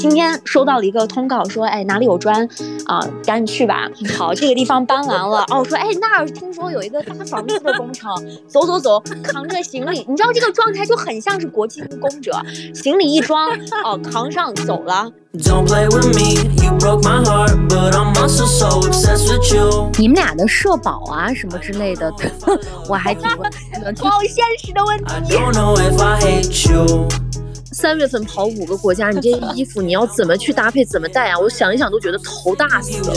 今天收到了一个通告，说，哎，哪里有砖啊，赶紧去吧。好，这个地方搬完了。哦，说，哎，那儿听说有一个大房子的工程，走走走，扛着行李，你知道这个状态就很像是国际务工者，行李一装，哦，扛上走了。你们俩的社保啊什么之类的，我还挺 好现实的问题。三月份跑五个国家，你这衣服你要怎么去搭配，怎么带啊？我想一想都觉得头大死了。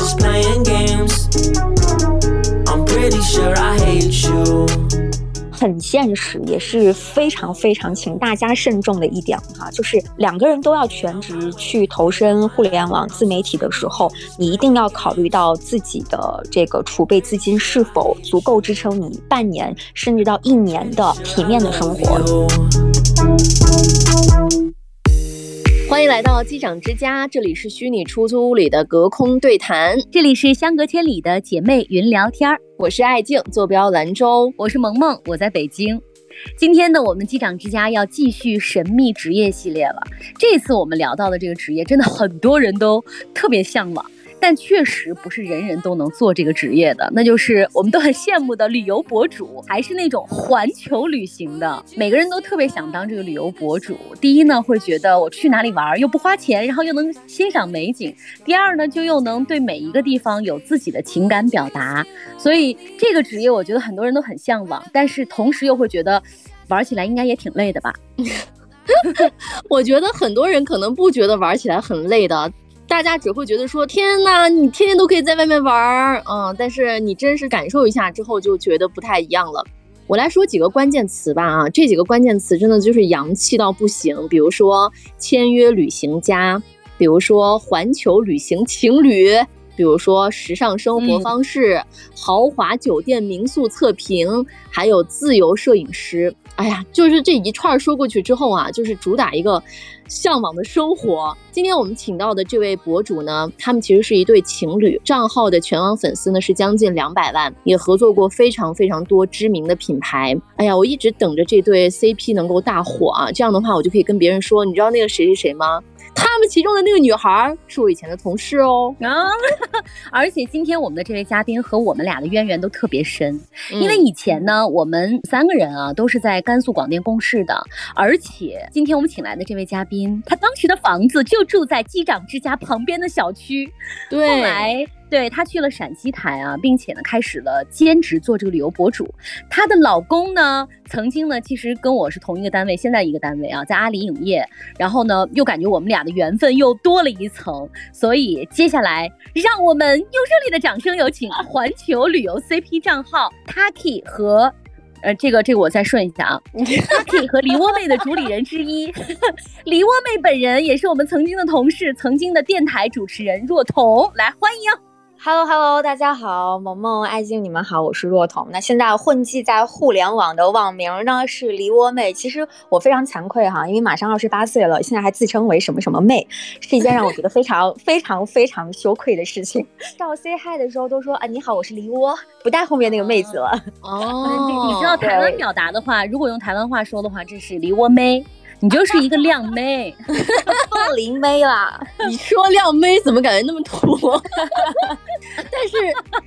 很现实，也是非常非常请大家慎重的一点哈，就是两个人都要全职去投身互联网自媒体的时候，你一定要考虑到自己的这个储备资金是否足够支撑你半年甚至到一年的体面的生活。欢迎来到机长之家，这里是虚拟出租屋里的隔空对谈，这里是相隔千里的姐妹云聊天儿。我是爱静，坐标兰州；我是萌萌，我在北京。今天呢，我们机长之家要继续神秘职业系列了。这次我们聊到的这个职业，真的很多人都特别向往。但确实不是人人都能做这个职业的，那就是我们都很羡慕的旅游博主，还是那种环球旅行的。每个人都特别想当这个旅游博主。第一呢，会觉得我去哪里玩又不花钱，然后又能欣赏美景；第二呢，就又能对每一个地方有自己的情感表达。所以这个职业，我觉得很多人都很向往，但是同时又会觉得玩起来应该也挺累的吧？我觉得很多人可能不觉得玩起来很累的。大家只会觉得说天呐，你天天都可以在外面玩儿，嗯，但是你真实感受一下之后，就觉得不太一样了。我来说几个关键词吧，啊，这几个关键词真的就是洋气到不行。比如说签约旅行家，比如说环球旅行情侣，比如说时尚生活方式、豪华酒店民宿测评，还有自由摄影师。哎呀，就是这一串说过去之后啊，就是主打一个向往的生活。今天我们请到的这位博主呢，他们其实是一对情侣，账号的全网粉丝呢是将近两百万，也合作过非常非常多知名的品牌。哎呀，我一直等着这对 CP 能够大火啊，这样的话我就可以跟别人说，你知道那个谁谁谁吗？他们其中的那个女孩是我以前的同事哦，啊，而且今天我们的这位嘉宾和我们俩的渊源都特别深，因为以前呢，我们三个人啊都是在甘肃广电共事的，而且今天我们请来的这位嘉宾，他当时的房子就住在机长之家旁边的小区，对，后来。对她去了陕西台啊，并且呢开始了兼职做这个旅游博主。她的老公呢，曾经呢其实跟我是同一个单位，现在一个单位啊，在阿里影业。然后呢，又感觉我们俩的缘分又多了一层。所以接下来，让我们用热烈的掌声有请 环球旅游 CP 账号 Taki 和，呃，这个这个我再顺一下啊，Taki 和梨窝妹的主理人之一，梨窝妹本人也是我们曾经的同事，曾经的电台主持人若彤，来欢迎。Hello Hello，大家好，萌萌、爱静，你们好，我是若彤。那现在混迹在互联网的网名呢是梨窝妹。其实我非常惭愧哈，因为马上二十八岁了，现在还自称为什么什么妹，是一件让我觉得非常非常非常羞愧的事情。到 say hi 的时候都说啊你好，我是梨窝，不带后面那个妹子了。哦，你知道台湾表达的话，如果用台湾话说的话，这是梨窝妹。你就是一个靓妹，凤梨妹啦！你说靓妹怎么感觉那么土？但是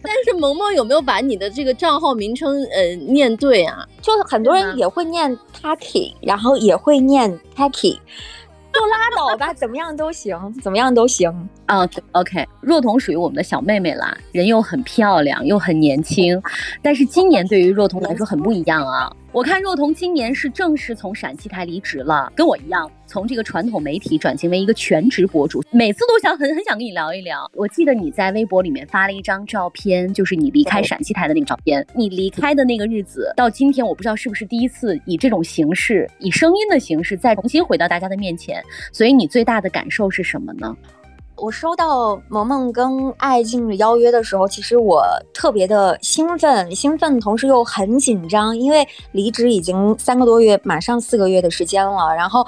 但是萌萌有没有把你的这个账号名称呃念对啊？就是很多人也会念 Taki，然后也会念 Taki。就拉倒吧，怎么样都行，怎么样都行啊。OK，若彤属于我们的小妹妹啦，人又很漂亮，又很年轻。但是今年对于若彤来说很不一样啊。我看若彤今年是正式从陕西台离职了，跟我一样。从这个传统媒体转型为一个全职博主，每次都想很很想跟你聊一聊。我记得你在微博里面发了一张照片，就是你离开陕西台的那个照片。你离开的那个日子到今天，我不知道是不是第一次以这种形式，以声音的形式再重新回到大家的面前。所以你最大的感受是什么呢？我收到萌萌跟爱静的邀约的时候，其实我特别的兴奋，兴奋同时又很紧张，因为离职已经三个多月，马上四个月的时间了，然后。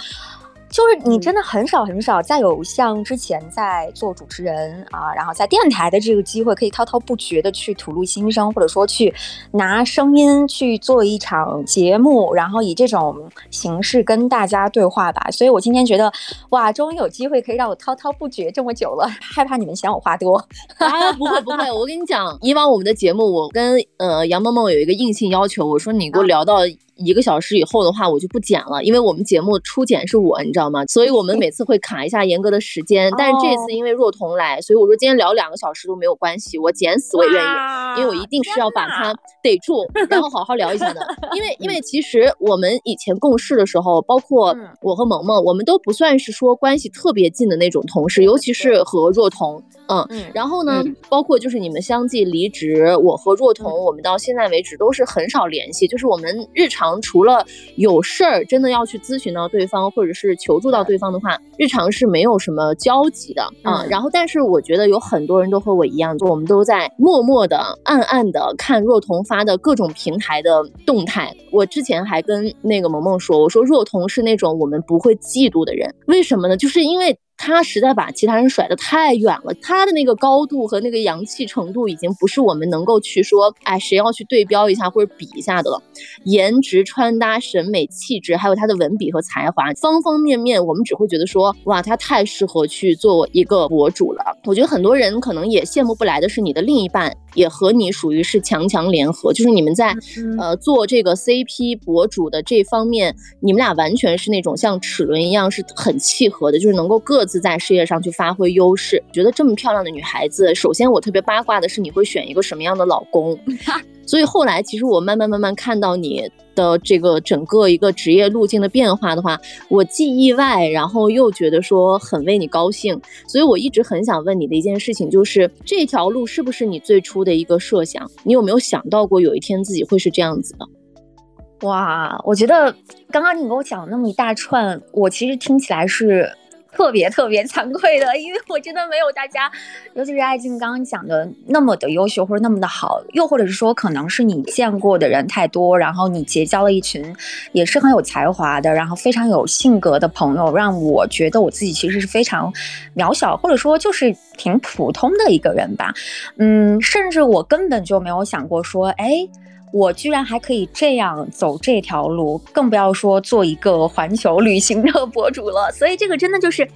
就是你真的很少很少再有像之前在做主持人啊，然后在电台的这个机会，可以滔滔不绝的去吐露心声，或者说去拿声音去做一场节目，然后以这种形式跟大家对话吧。所以我今天觉得，哇，终于有机会可以让我滔滔不绝这么久了，害怕你们嫌我话多。啊，不会不会，我跟你讲，以往我们的节目，我跟呃杨梦梦有一个硬性要求，我说你给我聊到。一个小时以后的话，我就不剪了，因为我们节目初剪是我，你知道吗？所以我们每次会卡一下严格的时间。但是这次因为若彤来，所以我说今天聊两个小时都没有关系，我剪死我也愿意，因为我一定是要把它逮住，然后好好聊一下的。因为因为其实我们以前共事的时候，包括我和萌萌，我们都不算是说关系特别近的那种同事，尤其是和若彤。嗯，然后呢，包括就是你们相继离职，我和若彤，我们到现在为止都是很少联系。就是我们日常除了有事儿真的要去咨询到对方，或者是求助到对方的话，日常是没有什么交集的啊。然后，但是我觉得有很多人都和我一样，就我们都在默默的、暗暗的看若彤发的各种平台的动态。我之前还跟那个萌萌说，我说若彤是那种我们不会嫉妒的人，为什么呢？就是因为。他实在把其他人甩得太远了，他的那个高度和那个洋气程度已经不是我们能够去说，哎，谁要去对标一下或者比一下的了。颜值、穿搭、审美、气质，还有他的文笔和才华，方方面面，我们只会觉得说，哇，他太适合去做一个博主了。我觉得很多人可能也羡慕不来的是，你的另一半也和你属于是强强联合，就是你们在呃做这个 CP 博主的这方面，你们俩完全是那种像齿轮一样是很契合的，就是能够各。自在事业上去发挥优势，觉得这么漂亮的女孩子，首先我特别八卦的是你会选一个什么样的老公。所以后来其实我慢慢慢慢看到你的这个整个一个职业路径的变化的话，我既意外，然后又觉得说很为你高兴。所以我一直很想问你的一件事情，就是这条路是不是你最初的一个设想？你有没有想到过有一天自己会是这样子的？哇，我觉得刚刚你给我讲那么一大串，我其实听起来是。特别特别惭愧的，因为我真的没有大家，尤其是爱静刚刚讲的那么的优秀或者那么的好，又或者是说可能是你见过的人太多，然后你结交了一群也是很有才华的，然后非常有性格的朋友，让我觉得我自己其实是非常渺小，或者说就是挺普通的一个人吧。嗯，甚至我根本就没有想过说，哎。我居然还可以这样走这条路，更不要说做一个环球旅行的博主了。所以这个真的就是，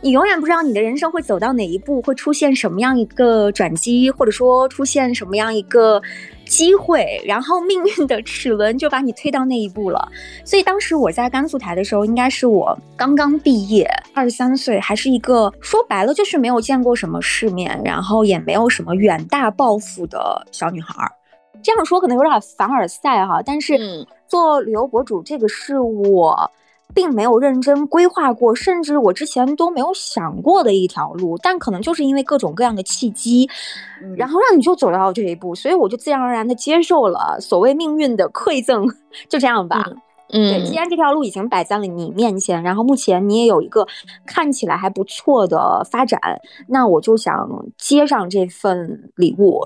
你永远不知道你的人生会走到哪一步，会出现什么样一个转机，或者说出现什么样一个机会，然后命运的齿轮就把你推到那一步了。所以当时我在甘肃台的时候，应该是我刚刚毕业，二十三岁，还是一个说白了就是没有见过什么世面，然后也没有什么远大抱负的小女孩。这样说可能有点凡尔赛哈，但是做旅游博主这个是我并没有认真规划过，甚至我之前都没有想过的一条路。但可能就是因为各种各样的契机，然后让你就走到这一步，所以我就自然而然的接受了所谓命运的馈赠。就这样吧，嗯，对，既然这条路已经摆在了你面前，然后目前你也有一个看起来还不错的发展，那我就想接上这份礼物。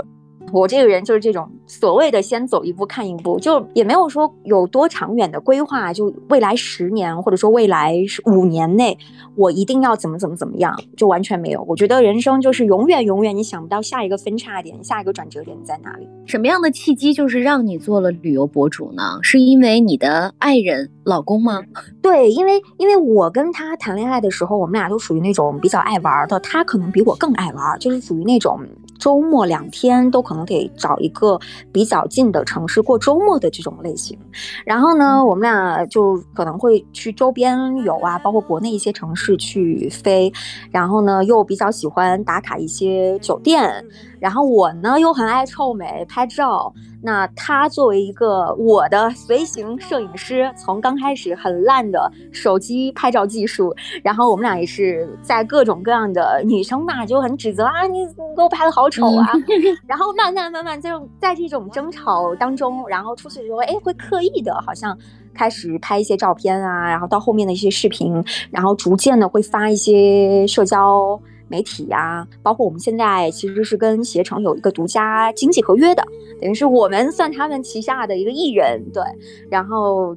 我这个人就是这种所谓的先走一步看一步，就也没有说有多长远的规划，就未来十年或者说未来五年内我一定要怎么怎么怎么样，就完全没有。我觉得人生就是永远永远你想不到下一个分叉点，下一个转折点在哪里。什么样的契机就是让你做了旅游博主呢？是因为你的爱人老公吗？对，因为因为我跟他谈恋爱的时候，我们俩都属于那种比较爱玩的，他可能比我更爱玩，就是属于那种。周末两天都可能得找一个比较近的城市过周末的这种类型，然后呢，我们俩就可能会去周边游啊，包括国内一些城市去飞，然后呢，又比较喜欢打卡一些酒店。然后我呢又很爱臭美拍照，那他作为一个我的随行摄影师，从刚开始很烂的手机拍照技术，然后我们俩也是在各种各样的女生嘛就很指责啊，你给我拍的好丑啊，然后慢慢慢慢就在这种争吵当中，然后出去的时候，哎，会刻意的好像开始拍一些照片啊，然后到后面的一些视频，然后逐渐的会发一些社交。媒体呀，包括我们现在其实是跟携程有一个独家经济合约的，等于是我们算他们旗下的一个艺人，对，然后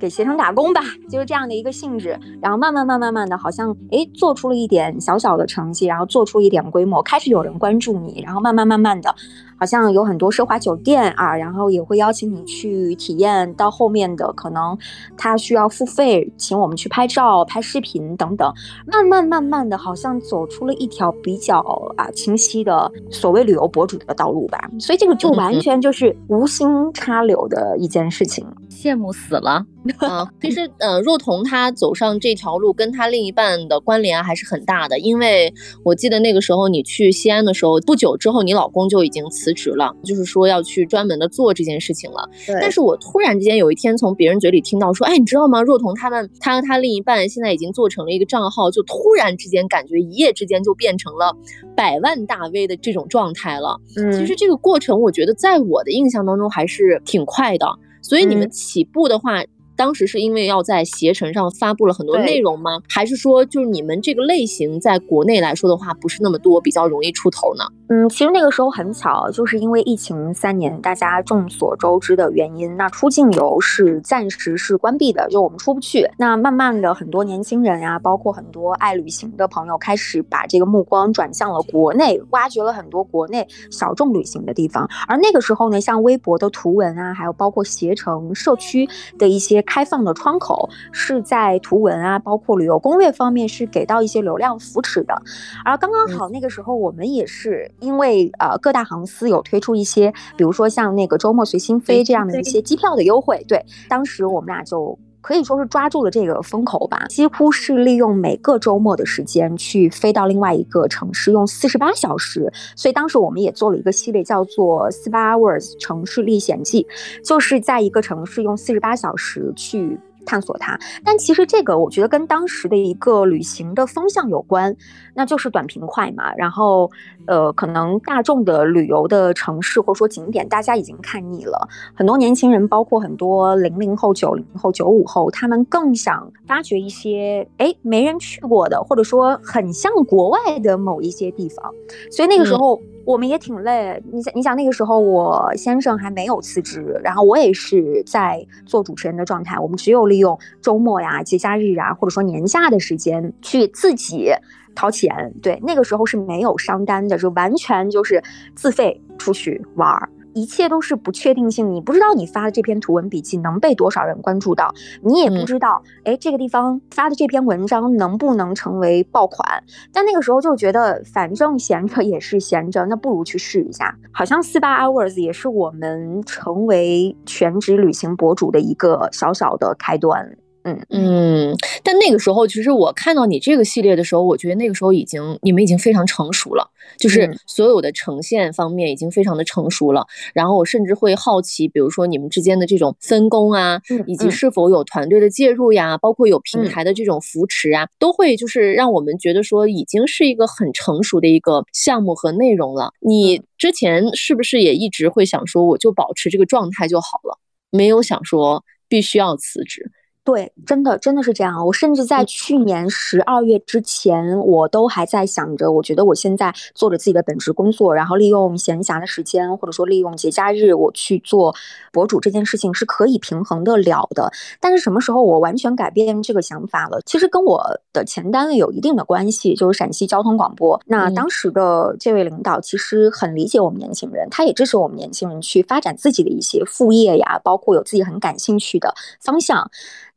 给携程打工吧，就是这样的一个性质。然后慢慢慢慢慢的，好像哎做出了一点小小的成绩，然后做出一点规模，开始有人关注你，然后慢慢慢慢的。好像有很多奢华酒店啊，然后也会邀请你去体验。到后面的可能他需要付费，请我们去拍照、拍视频等等。慢慢慢慢的，好像走出了一条比较啊清晰的所谓旅游博主的道路吧。所以这个就完全就是无心插柳的一件事情。羡慕死了。啊，其实，呃，若彤她走上这条路，跟她另一半的关联还是很大的。因为我记得那个时候你去西安的时候，不久之后你老公就已经辞职了，就是说要去专门的做这件事情了。对。但是我突然之间有一天从别人嘴里听到说，哎，你知道吗？若彤他们，他和他另一半现在已经做成了一个账号，就突然之间感觉一夜之间就变成了百万大 V 的这种状态了。嗯。其实这个过程，我觉得在我的印象当中还是挺快的。所以你们起步的话。当时是因为要在携程上发布了很多内容吗？还是说就是你们这个类型在国内来说的话不是那么多，比较容易出头呢？嗯，其实那个时候很巧，就是因为疫情三年，大家众所周知的原因，那出境游是暂时是关闭的，就我们出不去。那慢慢的，很多年轻人呀，包括很多爱旅行的朋友，开始把这个目光转向了国内，挖掘了很多国内小众旅行的地方。而那个时候呢，像微博的图文啊，还有包括携程社区的一些。开放的窗口是在图文啊，包括旅游攻略方面是给到一些流量扶持的，而刚刚好那个时候我们也是因为呃各大航司有推出一些，比如说像那个周末随心飞这样的一些机票的优惠，对，当时我们俩就。可以说是抓住了这个风口吧，几乎是利用每个周末的时间去飞到另外一个城市，用四十八小时。所以当时我们也做了一个系列，叫做《四八 Hours 城市历险记》，就是在一个城市用四十八小时去。探索它，但其实这个我觉得跟当时的一个旅行的风向有关，那就是短平快嘛。然后，呃，可能大众的旅游的城市或者说景点，大家已经看腻了。很多年轻人，包括很多零零后、九零后、九五后，他们更想发掘一些哎没人去过的，或者说很像国外的某一些地方。所以那个时候。我们也挺累，你想，你想那个时候我先生还没有辞职，然后我也是在做主持人的状态，我们只有利用周末呀、节假日啊，或者说年假的时间去自己掏钱。对，那个时候是没有商单的，就完全就是自费出去玩儿。一切都是不确定性，你不知道你发的这篇图文笔记能被多少人关注到，你也不知道，哎，这个地方发的这篇文章能不能成为爆款。但那个时候就觉得，反正闲着也是闲着，那不如去试一下。好像四八 hours 也是我们成为全职旅行博主的一个小小的开端。嗯嗯，但那个时候，其实我看到你这个系列的时候，我觉得那个时候已经你们已经非常成熟了，就是所有的呈现方面已经非常的成熟了。然后我甚至会好奇，比如说你们之间的这种分工啊，以及是否有团队的介入呀，包括有平台的这种扶持啊，都会就是让我们觉得说已经是一个很成熟的一个项目和内容了。你之前是不是也一直会想说，我就保持这个状态就好了，没有想说必须要辞职？对，真的真的是这样。我甚至在去年十二月之前，我都还在想着，我觉得我现在做着自己的本职工作，然后利用闲暇的时间，或者说利用节假日，我去做博主这件事情是可以平衡的了的。但是什么时候我完全改变这个想法了？其实跟我的前单位有一定的关系，就是陕西交通广播。那当时的这位领导其实很理解我们年轻人，他也支持我们年轻人去发展自己的一些副业呀，包括有自己很感兴趣的方向。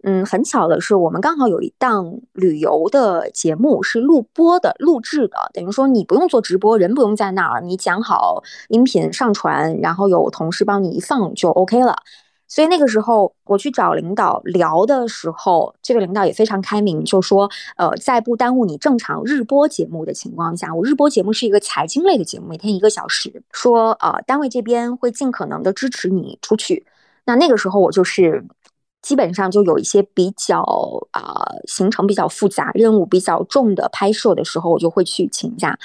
嗯，很巧的是，我们刚好有一档旅游的节目是录播的、录制的，等于说你不用做直播，人不用在那儿，你讲好音频上传，然后有同事帮你一放就 OK 了。所以那个时候我去找领导聊的时候，这个领导也非常开明，就说，呃，在不耽误你正常日播节目的情况下，我日播节目是一个财经类的节目，每天一个小时，说，呃，单位这边会尽可能的支持你出去。那那个时候我就是。基本上就有一些比较啊行程比较复杂、任务比较重的拍摄的时候，我就会去请假。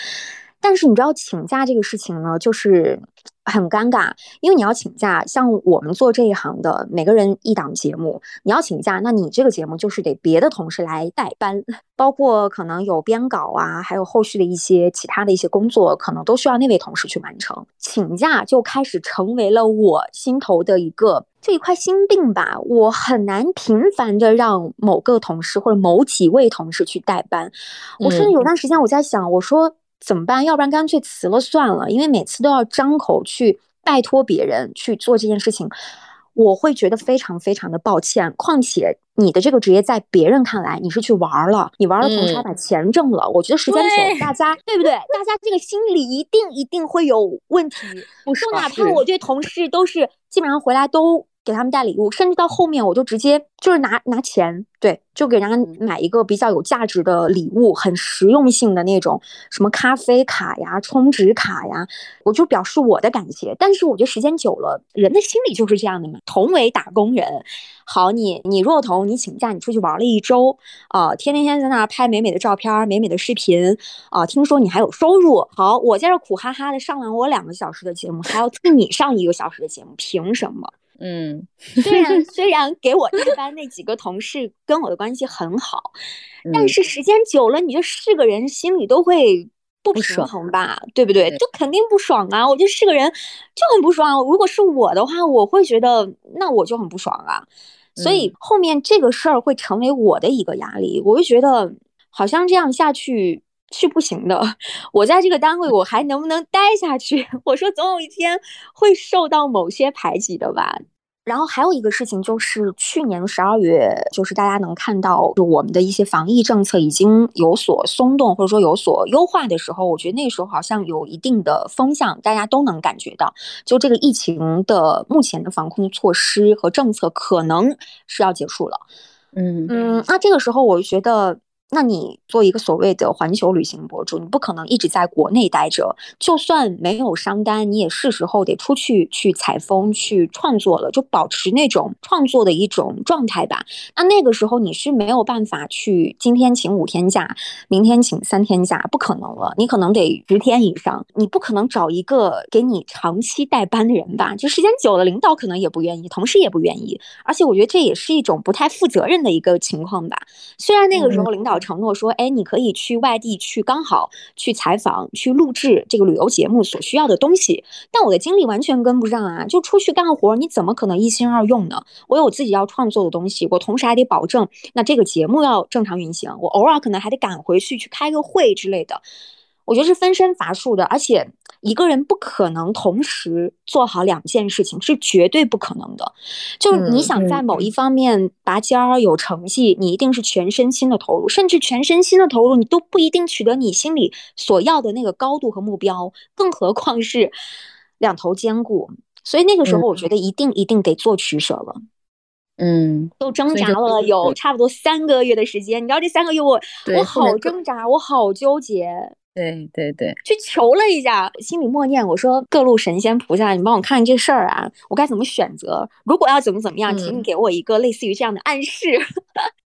但是你知道请假这个事情呢，就是很尴尬，因为你要请假，像我们做这一行的，每个人一档节目，你要请假，那你这个节目就是得别的同事来代班，包括可能有编稿啊，还有后续的一些其他的一些工作，可能都需要那位同事去完成。请假就开始成为了我心头的一个。这一块心病吧，我很难频繁的让某个同事或者某几位同事去代班。我甚至有段时间我在想，我说怎么办？要不然干脆辞了算了，因为每次都要张口去拜托别人去做这件事情。我会觉得非常非常的抱歉，况且你的这个职业在别人看来你是去玩了，你玩了同时还把钱挣了。我觉得时间久，大家对不对？大家这个心理一定一定会有问题。我说哪怕我对同事都是基本上回来都。给他们带礼物，甚至到后面我就直接就是拿拿钱，对，就给人家买一个比较有价值的礼物，很实用性的那种，什么咖啡卡呀、充值卡呀，我就表示我的感谢。但是我觉得时间久了，人的心理就是这样的嘛。同为打工人，好，你你若彤，你请假，你出去玩了一周啊，天天天在那拍美美的照片、美美的视频啊，听说你还有收入。好，我在这苦哈哈的上完我两个小时的节目，还要替你上一个小时的节目，凭什么？嗯，虽然虽 然给我代班那几个同事跟我的关系很好，但是时间久了，你就是个人心里都会不平衡吧，对不对？就肯定不爽啊！我就是个人就很不爽。如果是我的话，我会觉得那我就很不爽啊。所以后面这个事儿会成为我的一个压力，我就觉得好像这样下去是不行的。我在这个单位，我还能不能待下去？我说总有一天会受到某些排挤的吧。然后还有一个事情，就是去年十二月，就是大家能看到，就我们的一些防疫政策已经有所松动，或者说有所优化的时候，我觉得那时候好像有一定的风向，大家都能感觉到，就这个疫情的目前的防控措施和政策可能是要结束了。嗯嗯，那这个时候我就觉得。那你做一个所谓的环球旅行博主，你不可能一直在国内待着。就算没有商单，你也是时候得出去去采风、去创作了，就保持那种创作的一种状态吧。那那个时候你是没有办法去今天请五天假，明天请三天假，不可能了。你可能得十天以上，你不可能找一个给你长期代班的人吧？就时间久了，领导可能也不愿意，同事也不愿意。而且我觉得这也是一种不太负责任的一个情况吧。虽然那个时候领导。承诺说，哎，你可以去外地去，刚好去采访、去录制这个旅游节目所需要的东西。但我的精力完全跟不上啊！就出去干活，你怎么可能一心二用呢？我有自己要创作的东西，我同时还得保证那这个节目要正常运行。我偶尔可能还得赶回去去开个会之类的。我觉得是分身乏术的，而且。一个人不可能同时做好两件事情，是绝对不可能的。就是你想在某一方面拔尖儿有成绩，你一定是全身心的投入，甚至全身心的投入，你都不一定取得你心里所要的那个高度和目标，更何况是两头兼顾。所以那个时候，我觉得一定一定得做取舍了。嗯，都挣扎了有差不多三个月的时间，你知道这三个月我我好挣扎，我好纠结。对对对，去求了一下，心里默念我说：“各路神仙菩萨，你帮我看看这事儿啊，我该怎么选择？如果要怎么怎么样，请你给我一个类似于这样的暗示。”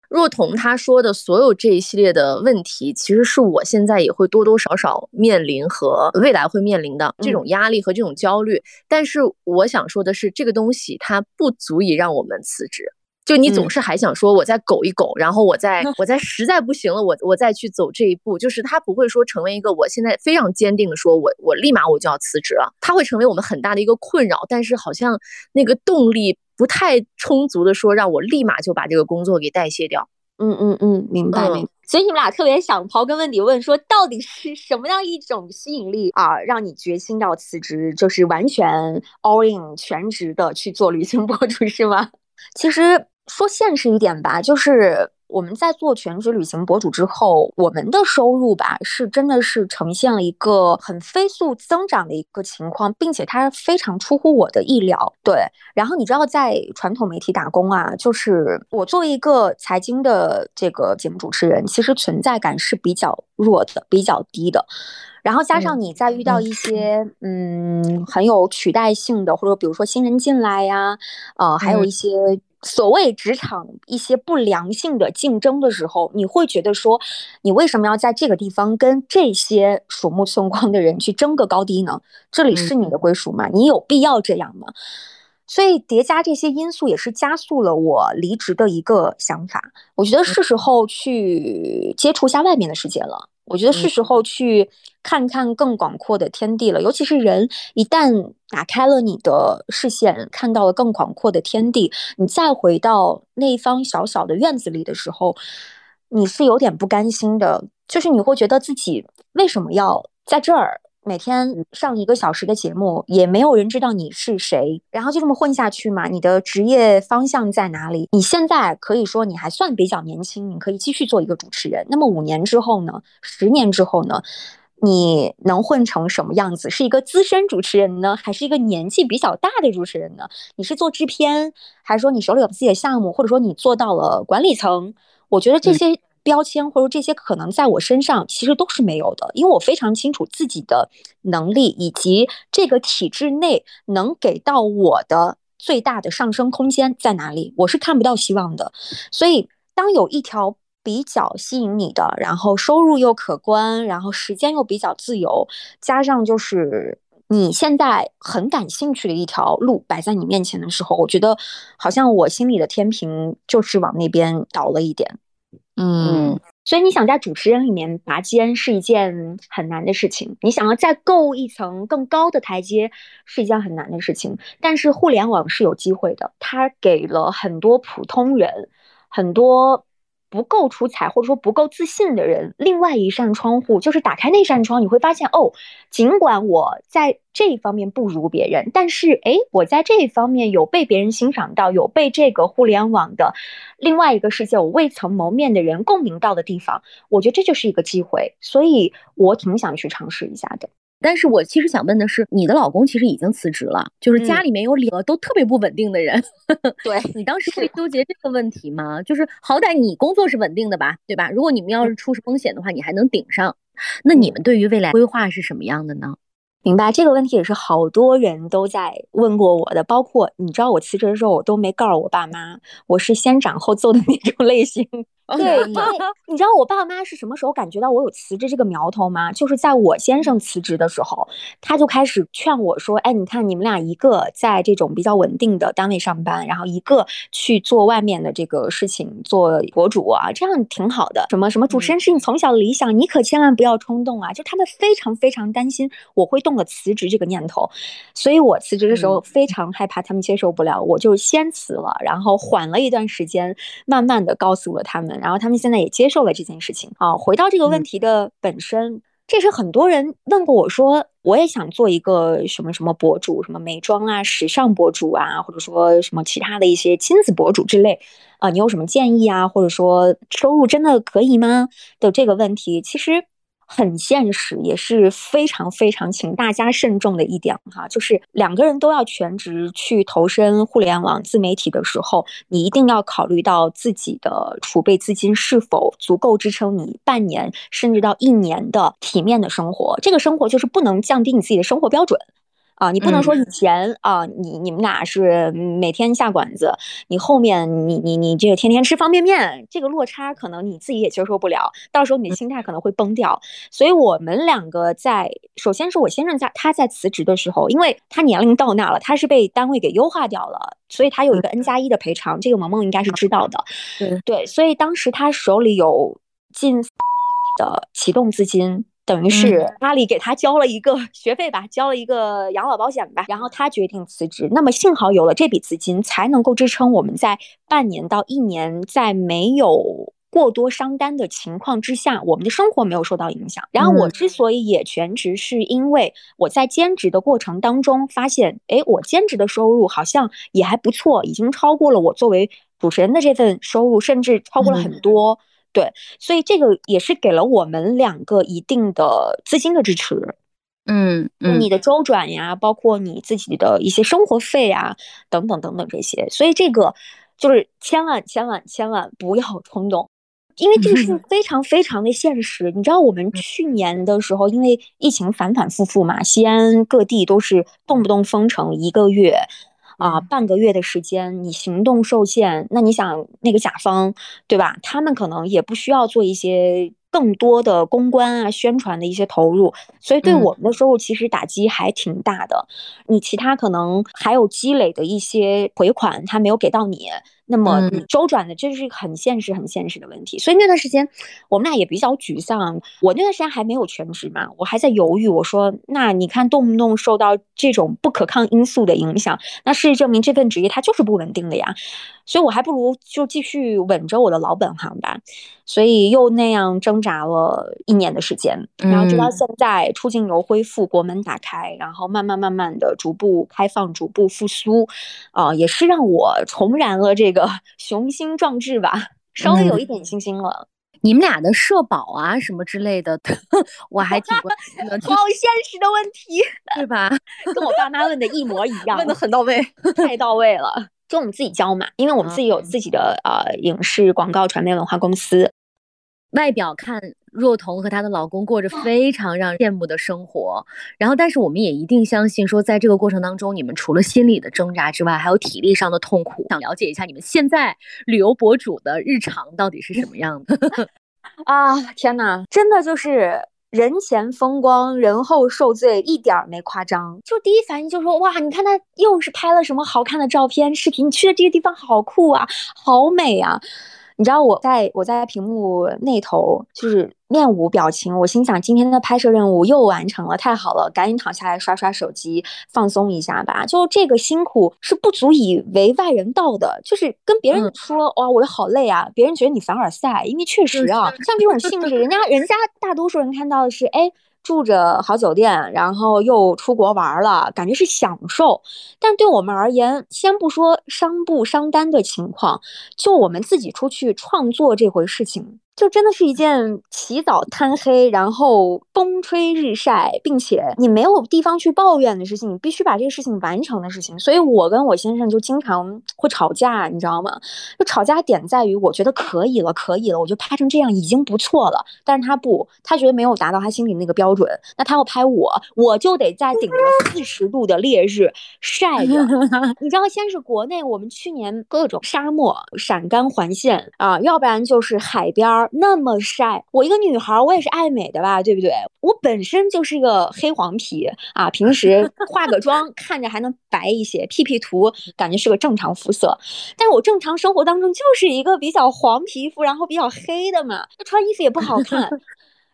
若彤他说的所有这一系列的问题，其实是我现在也会多多少少面临和未来会面临的这种压力和这种焦虑。但是我想说的是，这个东西它不足以让我们辞职。就你总是还想说，我再苟一苟，然后我再 我再实在不行了，我我再去走这一步。就是他不会说成为一个我现在非常坚定的说，我我立马我就要辞职了。他会成为我们很大的一个困扰，但是好像那个动力不太充足的说，让我立马就把这个工作给代谢掉。嗯嗯嗯，明白明白。所以你们俩特别想刨根问底问说，到底是什么样一种吸引力啊，让你决心要辞职，就是完全 all in 全职的去做旅行博主是吗？其实。说现实一点吧，就是我们在做全职旅行博主之后，我们的收入吧是真的是呈现了一个很飞速增长的一个情况，并且它非常出乎我的意料。对，然后你知道在传统媒体打工啊，就是我作为一个财经的这个节目主持人，其实存在感是比较弱的、比较低的。然后加上你在遇到一些嗯很有取代性的，或者比如说新人进来呀，呃，还有一些。所谓职场一些不良性的竞争的时候，你会觉得说，你为什么要在这个地方跟这些鼠目寸光的人去争个高低呢？这里是你的归属吗？你有必要这样吗？所以叠加这些因素，也是加速了我离职的一个想法。我觉得是时候去接触一下外面的世界了。我觉得是时候去看看更广阔的天地了。尤其是人一旦打开了你的视线，看到了更广阔的天地，你再回到那一方小小的院子里的时候，你是有点不甘心的，就是你会觉得自己为什么要在这儿？每天上一个小时的节目，也没有人知道你是谁，然后就这么混下去嘛？你的职业方向在哪里？你现在可以说你还算比较年轻，你可以继续做一个主持人。那么五年之后呢？十年之后呢？你能混成什么样子？是一个资深主持人呢，还是一个年纪比较大的主持人呢？你是做制片，还是说你手里有自己的项目，或者说你做到了管理层？我觉得这些。标签或者这些可能在我身上其实都是没有的，因为我非常清楚自己的能力以及这个体制内能给到我的最大的上升空间在哪里，我是看不到希望的。所以，当有一条比较吸引你的，然后收入又可观，然后时间又比较自由，加上就是你现在很感兴趣的一条路摆在你面前的时候，我觉得好像我心里的天平就是往那边倒了一点。嗯，所以你想在主持人里面拔尖是一件很难的事情，你想要再够一层更高的台阶是一件很难的事情。但是互联网是有机会的，它给了很多普通人很多。不够出彩或者说不够自信的人，另外一扇窗户就是打开那扇窗，你会发现哦，尽管我在这一方面不如别人，但是哎，我在这一方面有被别人欣赏到，有被这个互联网的另外一个世界我未曾谋面的人共鸣到的地方，我觉得这就是一个机会，所以我挺想去尝试一下的。但是我其实想问的是，你的老公其实已经辞职了，就是家里面有两个都特别不稳定的人。对你当时会纠结这个问题吗？就是好歹你工作是稳定的吧，对吧？如果你们要是出风险的话，你还能顶上。那你们对于未来规划是什么样的呢？明白这个问题也是好多人都在问过我的，包括你知道我辞职的时候，我都没告诉我爸妈，我是先斩后奏的那种类型。对，因为你知道我爸妈是什么时候感觉到我有辞职这个苗头吗？就是在我先生辞职的时候，他就开始劝我说：“哎，你看你们俩一个在这种比较稳定的单位上班，然后一个去做外面的这个事情，做博主啊，这样挺好的。什么什么主持人是你从小的理想，你可千万不要冲动啊！就他们非常非常担心我会动了辞职这个念头，所以我辞职的时候非常害怕他们接受不了，我就先辞了，然后缓了一段时间，慢慢的告诉了他们。”然后他们现在也接受了这件事情啊。回到这个问题的本身，这是很多人问过我说，我也想做一个什么什么博主，什么美妆啊、时尚博主啊，或者说什么其他的一些亲子博主之类啊，你有什么建议啊？或者说收入真的可以吗？的这个问题，其实。很现实，也是非常非常请大家慎重的一点哈，就是两个人都要全职去投身互联网自媒体的时候，你一定要考虑到自己的储备资金是否足够支撑你半年甚至到一年的体面的生活。这个生活就是不能降低你自己的生活标准。啊，你不能说以前啊，你你们俩是每天下馆子，你后面你你你这个天天吃方便面，这个落差可能你自己也接受不了，到时候你的心态可能会崩掉。所以我们两个在，首先是我先生在他在辞职的时候，因为他年龄到那了，他是被单位给优化掉了，所以他有一个 N 加一的赔偿，这个萌萌应该是知道的。对对，所以当时他手里有近的启动资金。等于是阿里给他交了一个学费吧，交了一个养老保险吧，然后他决定辞职。那么幸好有了这笔资金，才能够支撑我们在半年到一年，在没有过多商单的情况之下，我们的生活没有受到影响。然后我之所以也全职，是因为我在兼职的过程当中发现，哎，我兼职的收入好像也还不错，已经超过了我作为主持人的这份收入，甚至超过了很多。对，所以这个也是给了我们两个一定的资金的支持，嗯，你的周转呀，包括你自己的一些生活费啊，等等等等这些，所以这个就是千万千万千万不要冲动，因为这个事情 非常非常的现实。你知道我们去年的时候，因为疫情反反复复嘛，西安各地都是动不动封城一个月。啊，半个月的时间，你行动受限，那你想那个甲方，对吧？他们可能也不需要做一些更多的公关啊、宣传的一些投入，所以对我们的收入其实打击还挺大的。你其他可能还有积累的一些回款，他没有给到你，那么你周转的这是一个很现实、很现实的问题。所以那段时间我们俩也比较沮丧。我那段时间还没有全职嘛，我还在犹豫。我说，那你看动不动受到这种不可抗因素的影响，那事实证明这份职业它就是不稳定的呀。所以我还不如就继续稳着我的老本行吧。所以又那样挣扎了一年的时间，然后直到现在出境游恢复，国门打开，然后慢慢慢慢的逐步开放，逐步复苏，啊，也是让我重燃了这个雄心壮志吧，稍微有一点信心了。你们俩的社保啊什么之类的，我还挺关心的。好现实的问题，对吧？跟我爸妈问的一模一 样，问的很到位，太到位了。就我们自己交嘛，因为我们自己有自己的呃影视广告传媒文化公司。外表看若彤和她的老公过着非常让人羡慕的生活，然后但是我们也一定相信说，在这个过程当中，你们除了心理的挣扎之外，还有体力上的痛苦。想了解一下你们现在旅游博主的日常到底是什么样的？啊，天哪，真的就是人前风光，人后受罪，一点儿没夸张。就第一反应就说，哇，你看他又是拍了什么好看的照片、视频，你去的这个地方好酷啊，好美啊。你知道我在我在屏幕那头就是面无表情，我心想今天的拍摄任务又完成了，太好了，赶紧躺下来刷刷手机放松一下吧。就这个辛苦是不足以为外人道的，就是跟别人说哇，我好累啊，别人觉得你凡尔赛，因为确实啊，像这种性质，人家人家大多数人看到的是哎。住着好酒店，然后又出国玩了，感觉是享受。但对我们而言，先不说伤不伤单的情况，就我们自己出去创作这回事情。就真的是一件起早贪黑，然后风吹日晒，并且你没有地方去抱怨的事情，你必须把这个事情完成的事情。所以我跟我先生就经常会吵架，你知道吗？就吵架点在于，我觉得可以了，可以了，我就拍成这样已经不错了。但是他不，他觉得没有达到他心里那个标准，那他要拍我，我就得在顶着四十度的烈日晒着。你知道，先是国内，我们去年各种沙漠、陕甘环线啊，要不然就是海边儿。那么晒，我一个女孩，我也是爱美的吧，对不对？我本身就是一个黑黄皮啊，平时 化个妆看着还能白一些，P P 图感觉是个正常肤色，但是我正常生活当中就是一个比较黄皮肤，然后比较黑的嘛，穿衣服也不好看。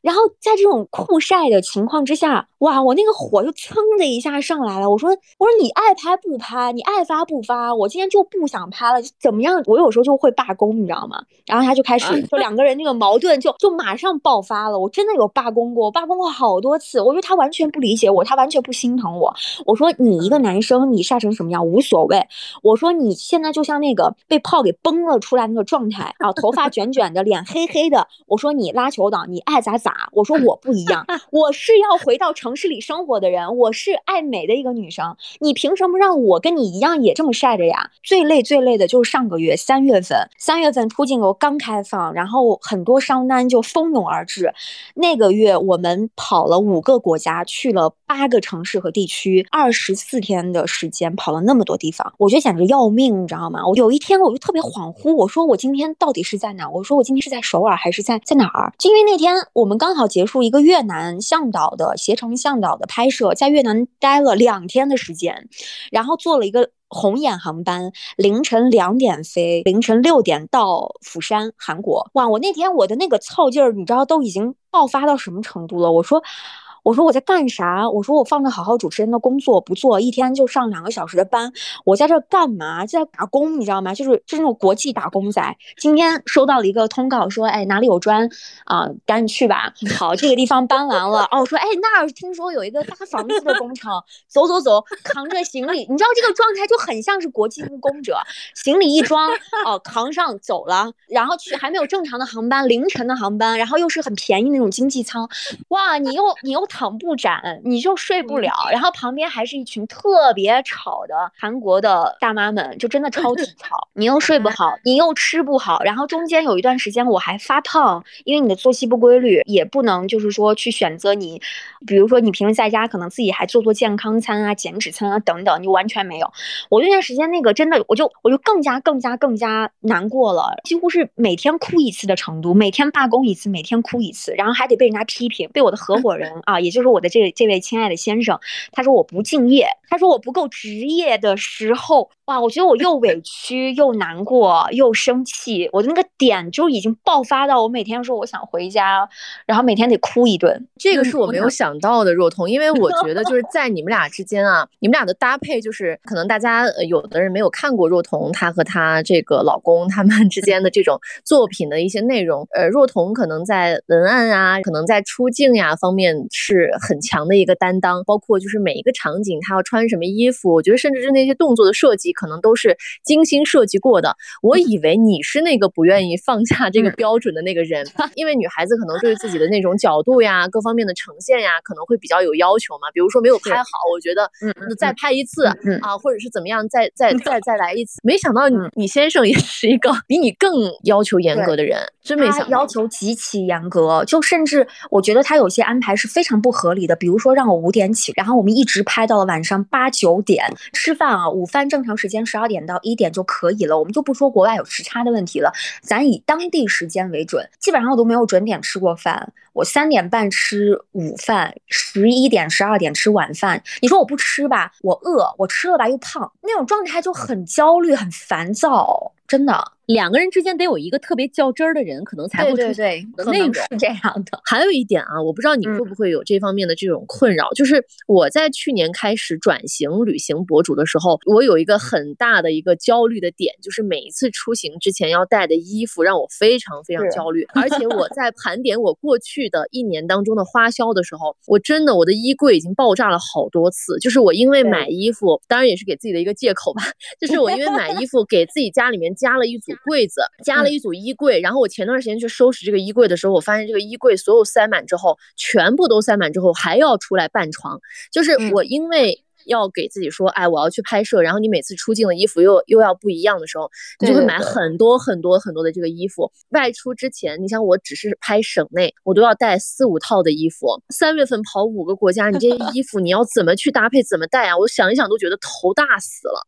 然后在这种酷晒的情况之下，哇，我那个火就噌的一下上来了。我说，我说你爱拍不拍，你爱发不发，我今天就不想拍了，怎么样？我有时候就会罢工，你知道吗？然后他就开始，就两个人那个矛盾就就马上爆发了。我真的有罢工过，罢工过好多次。我觉得他完全不理解我，他完全不心疼我。我说你一个男生，你晒成什么样无所谓。我说你现在就像那个被炮给崩了出来那个状态啊，头发卷卷的，脸黑黑的。我说你拉球党，你爱咋咋。我说我不一样，我是要回到城市里生活的人，我是爱美的一个女生。你凭什么让我跟你一样也这么晒着呀？最累最累的就是上个月三月份，三月份出境游刚开放，然后很多商单就蜂拥而至。那个月我们跑了五个国家，去了八个城市和地区，二十四天的时间跑了那么多地方，我觉得简直要命，你知道吗？我有一天我就特别恍惚，我说我今天到底是在哪？我说我今天是在首尔还是在在哪儿？就因为那天我们刚好结束一个越南向导的携程向导的拍摄，在越南待了两天的时间，然后坐了一个红眼航班，凌晨两点飞，凌晨六点到釜山，韩国。哇，我那天我的那个操劲儿，你知道都已经爆发到什么程度了？我说。我说我在干啥？我说我放着好好主持人的工作不做，一天就上两个小时的班，我在这干嘛？在打工，你知道吗？就是就是那种国际打工仔。今天收到了一个通告，说哎哪里有砖啊，赶紧去吧。好，这个地方搬完了。哦，我说哎那儿听说有一个搭房子的工程，走走走，扛着行李，你知道这个状态就很像是国际务工者，行李一装哦扛上走了，然后去还没有正常的航班，凌晨的航班，然后又是很便宜那种经济舱，哇，你又你又。躺不展，你就睡不了。然后旁边还是一群特别吵的韩国的大妈们，就真的超级 吵。你又睡不好，你又吃不好。然后中间有一段时间我还发胖，因为你的作息不规律，也不能就是说去选择你，比如说你平时在家可能自己还做做健康餐啊、减脂餐啊等等，你完全没有。我那段时间那个真的，我就我就更加更加更加难过了，几乎是每天哭一次的程度，每天罢工一次，每天哭一次，然后还得被人家批评，被我的合伙人啊。也就是我的这这位亲爱的先生，他说我不敬业，他说我不够职业的时候，哇，我觉得我又委屈又难过又生气，我的那个点就已经爆发到我每天说我想回家，然后每天得哭一顿。这个是我没有想到的，若彤，因为我觉得就是在你们俩之间啊，你们俩的搭配就是可能大家有的人没有看过若彤她和她这个老公他们之间的这种作品的一些内容，呃，若彤可能在文案啊，可能在出镜呀方面是很强的一个担当，包括就是每一个场景他要穿什么衣服，我觉得甚至是那些动作的设计，可能都是精心设计过的。我以为你是那个不愿意放下这个标准的那个人，因为女孩子可能对自己的那种角度呀，各方面的呈现呀，可能会比较有要求嘛。比如说没有拍好，我觉得嗯，再拍一次啊，或者是怎么样，再再再再来一次。没想到你你先生也是一个比你更要求严格的人，真没想到。要求极其严格，就甚至我觉得他有些安排是非常不合理的。比如说让我五点起，然后我们一直拍到了晚上八九点吃饭啊，午饭正常时间十二点到一点就可以了。我们就不说国外有时差的问题了，咱以当地时间为准。基本上我都没有准点吃过饭，我三点半吃午饭，十一点十二点吃晚饭。你说我不吃吧，我饿；我吃了吧，又胖。那种状态就很焦虑、很烦躁，真的。两个人之间得有一个特别较真儿的人，可能才会出现的那种是这样的。还有一点啊，我不知道你会不会有这方面的这种困扰，就是我在去年开始转型旅行博主的时候，我有一个很大的一个焦虑的点，就是每一次出行之前要带的衣服让我非常非常焦虑。而且我在盘点我过去的一年当中的花销的时候，我真的我的衣柜已经爆炸了好多次。就是我因为买衣服，当然也是给自己的一个借口吧，就是我因为买衣服给自己家里面加了一组。柜子加了一组衣柜，然后我前段时间去收拾这个衣柜的时候，我发现这个衣柜所有塞满之后，全部都塞满之后，还要出来半床。就是我因为要给自己说，哎，我要去拍摄，然后你每次出镜的衣服又又要不一样的时候，你就会买很多很多很多的这个衣服。外出之前，你想我只是拍省内，我都要带四五套的衣服。三月份跑五个国家，你这些衣服你要怎么去搭配，怎么带啊？我想一想都觉得头大死了。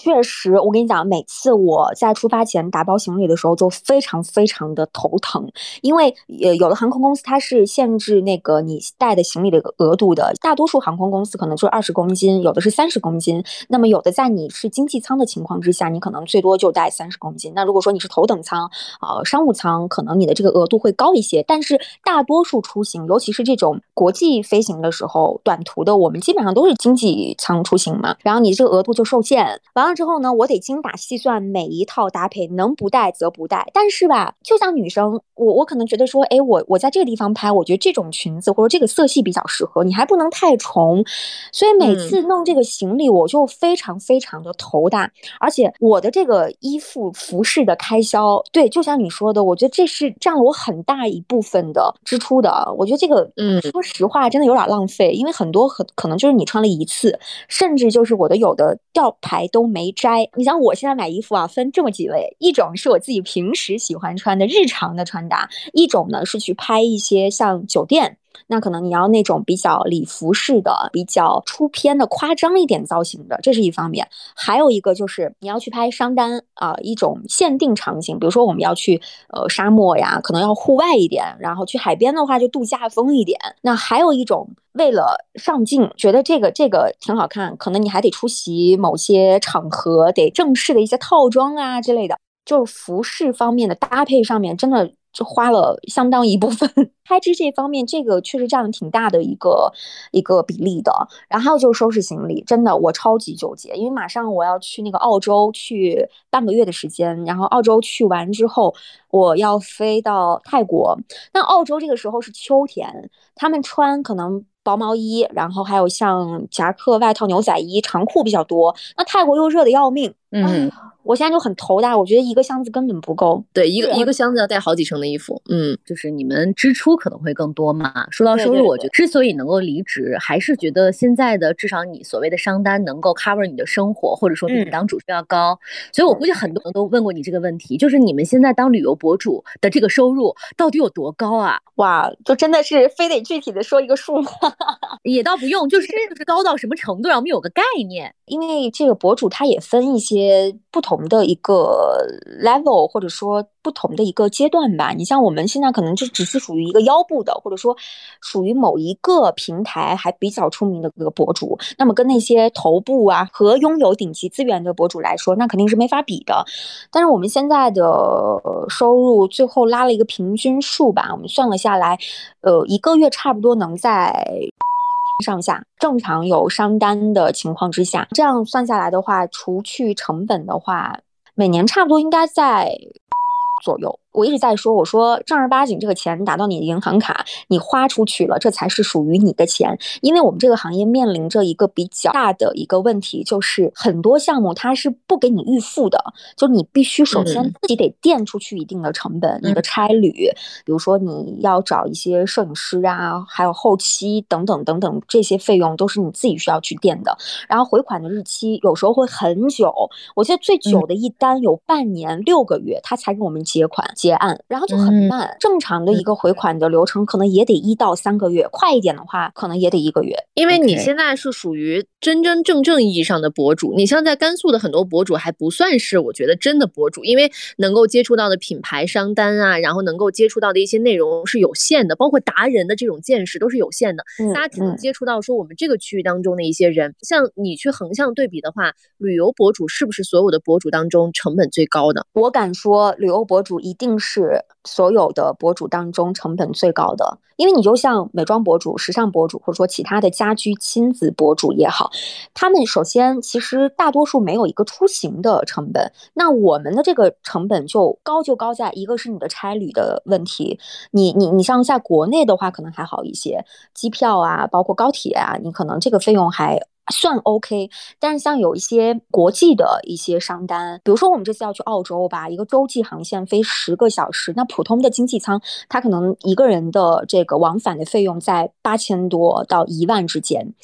确实，我跟你讲，每次我在出发前打包行李的时候，就非常非常的头疼，因为呃，有的航空公司它是限制那个你带的行李的额度的，大多数航空公司可能就二十公斤，有的是三十公斤。那么有的在你是经济舱的情况之下，你可能最多就带三十公斤。那如果说你是头等舱啊，商务舱，可能你的这个额度会高一些。但是大多数出行，尤其是这种国际飞行的时候，短途的，我们基本上都是经济舱出行嘛，然后你这个额度就受限。完。之后呢，我得精打细算每一套搭配，能不带则不带。但是吧，就像女生，我我可能觉得说，哎，我我在这个地方拍，我觉得这种裙子或者这个色系比较适合，你还不能太重。所以每次弄这个行李，我就非常非常的头大。而且我的这个衣服服饰的开销，对，就像你说的，我觉得这是占了我很大一部分的支出的。我觉得这个，嗯，说实话，真的有点浪费，因为很多很可能就是你穿了一次，甚至就是我的有的吊牌都没。摘，你想我现在买衣服啊，分这么几类，一种是我自己平时喜欢穿的日常的穿搭，一种呢是去拍一些像酒店，那可能你要那种比较礼服式的、比较出片的、夸张一点造型的，这是一方面。还有一个就是你要去拍商单啊，一种限定场景，比如说我们要去呃沙漠呀，可能要户外一点，然后去海边的话就度假风一点。那还有一种。为了上镜，觉得这个这个挺好看，可能你还得出席某些场合，得正式的一些套装啊之类的，就是服饰方面的搭配上面，真的就花了相当一部分 开支。这方面，这个确实占了挺大的一个一个比例的。然后就是收拾行李，真的我超级纠结，因为马上我要去那个澳洲去半个月的时间，然后澳洲去完之后，我要飞到泰国。那澳洲这个时候是秋天，他们穿可能。薄毛衣，然后还有像夹克、外套、牛仔衣、长裤比较多。那泰国又热的要命，嗯。我现在就很头大，我觉得一个箱子根本不够。对，一个一个箱子要带好几层的衣服。嗯，就是你们支出可能会更多嘛。说到收入，我觉得之所以能够离职，还是觉得现在的至少你所谓的商单能够 cover 你的生活，或者说比你当主持要高。所以我估计很多人都问过你这个问题，就是你们现在当旅游博主的这个收入到底有多高啊？哇，就真的是非得具体的说一个数吗？也倒不用，就是就是高到什么程度，让我们有个概念。因为这个博主他也分一些不同。同的一个 level，或者说不同的一个阶段吧。你像我们现在可能就只是属于一个腰部的，或者说属于某一个平台还比较出名的一个博主，那么跟那些头部啊和拥有顶级资源的博主来说，那肯定是没法比的。但是我们现在的收入最后拉了一个平均数吧，我们算了下来，呃，一个月差不多能在。上下正常有商单的情况之下，这样算下来的话，除去成本的话，每年差不多应该在左右。我一直在说，我说正儿八经这个钱打到你的银行卡，你花出去了，这才是属于你的钱。因为我们这个行业面临着一个比较大的一个问题，就是很多项目它是不给你预付的，就你必须首先自己得垫出去一定的成本，你的差旅，比如说你要找一些摄影师啊，还有后期等等等等这些费用都是你自己需要去垫的。然后回款的日期有时候会很久，我记得最久的一单有半年六个月，他才给我们结款。结案，然后就很慢。正常的一个回款的流程可能也得一到三个月，快一点的话可能也得一个月。因为你现在是属于真真正正意义上的博主，你像在甘肃的很多博主还不算是我觉得真的博主，因为能够接触到的品牌商单啊，然后能够接触到的一些内容是有限的，包括达人的这种见识都是有限的。大家只能接触到说我们这个区域当中的一些人。像你去横向对比的话，旅游博主是不是所有的博主当中成本最高的？我敢说，旅游博主一定。是所有的博主当中成本最高的，因为你就像美妆博主、时尚博主，或者说其他的家居亲子博主也好，他们首先其实大多数没有一个出行的成本，那我们的这个成本就高，就高在一个是你的差旅的问题，你你你像在国内的话可能还好一些，机票啊，包括高铁啊，你可能这个费用还。算 OK，但是像有一些国际的一些商单，比如说我们这次要去澳洲吧，一个洲际航线飞十个小时，那普通的经济舱，它可能一个人的这个往返的费用在八千多到一万之间。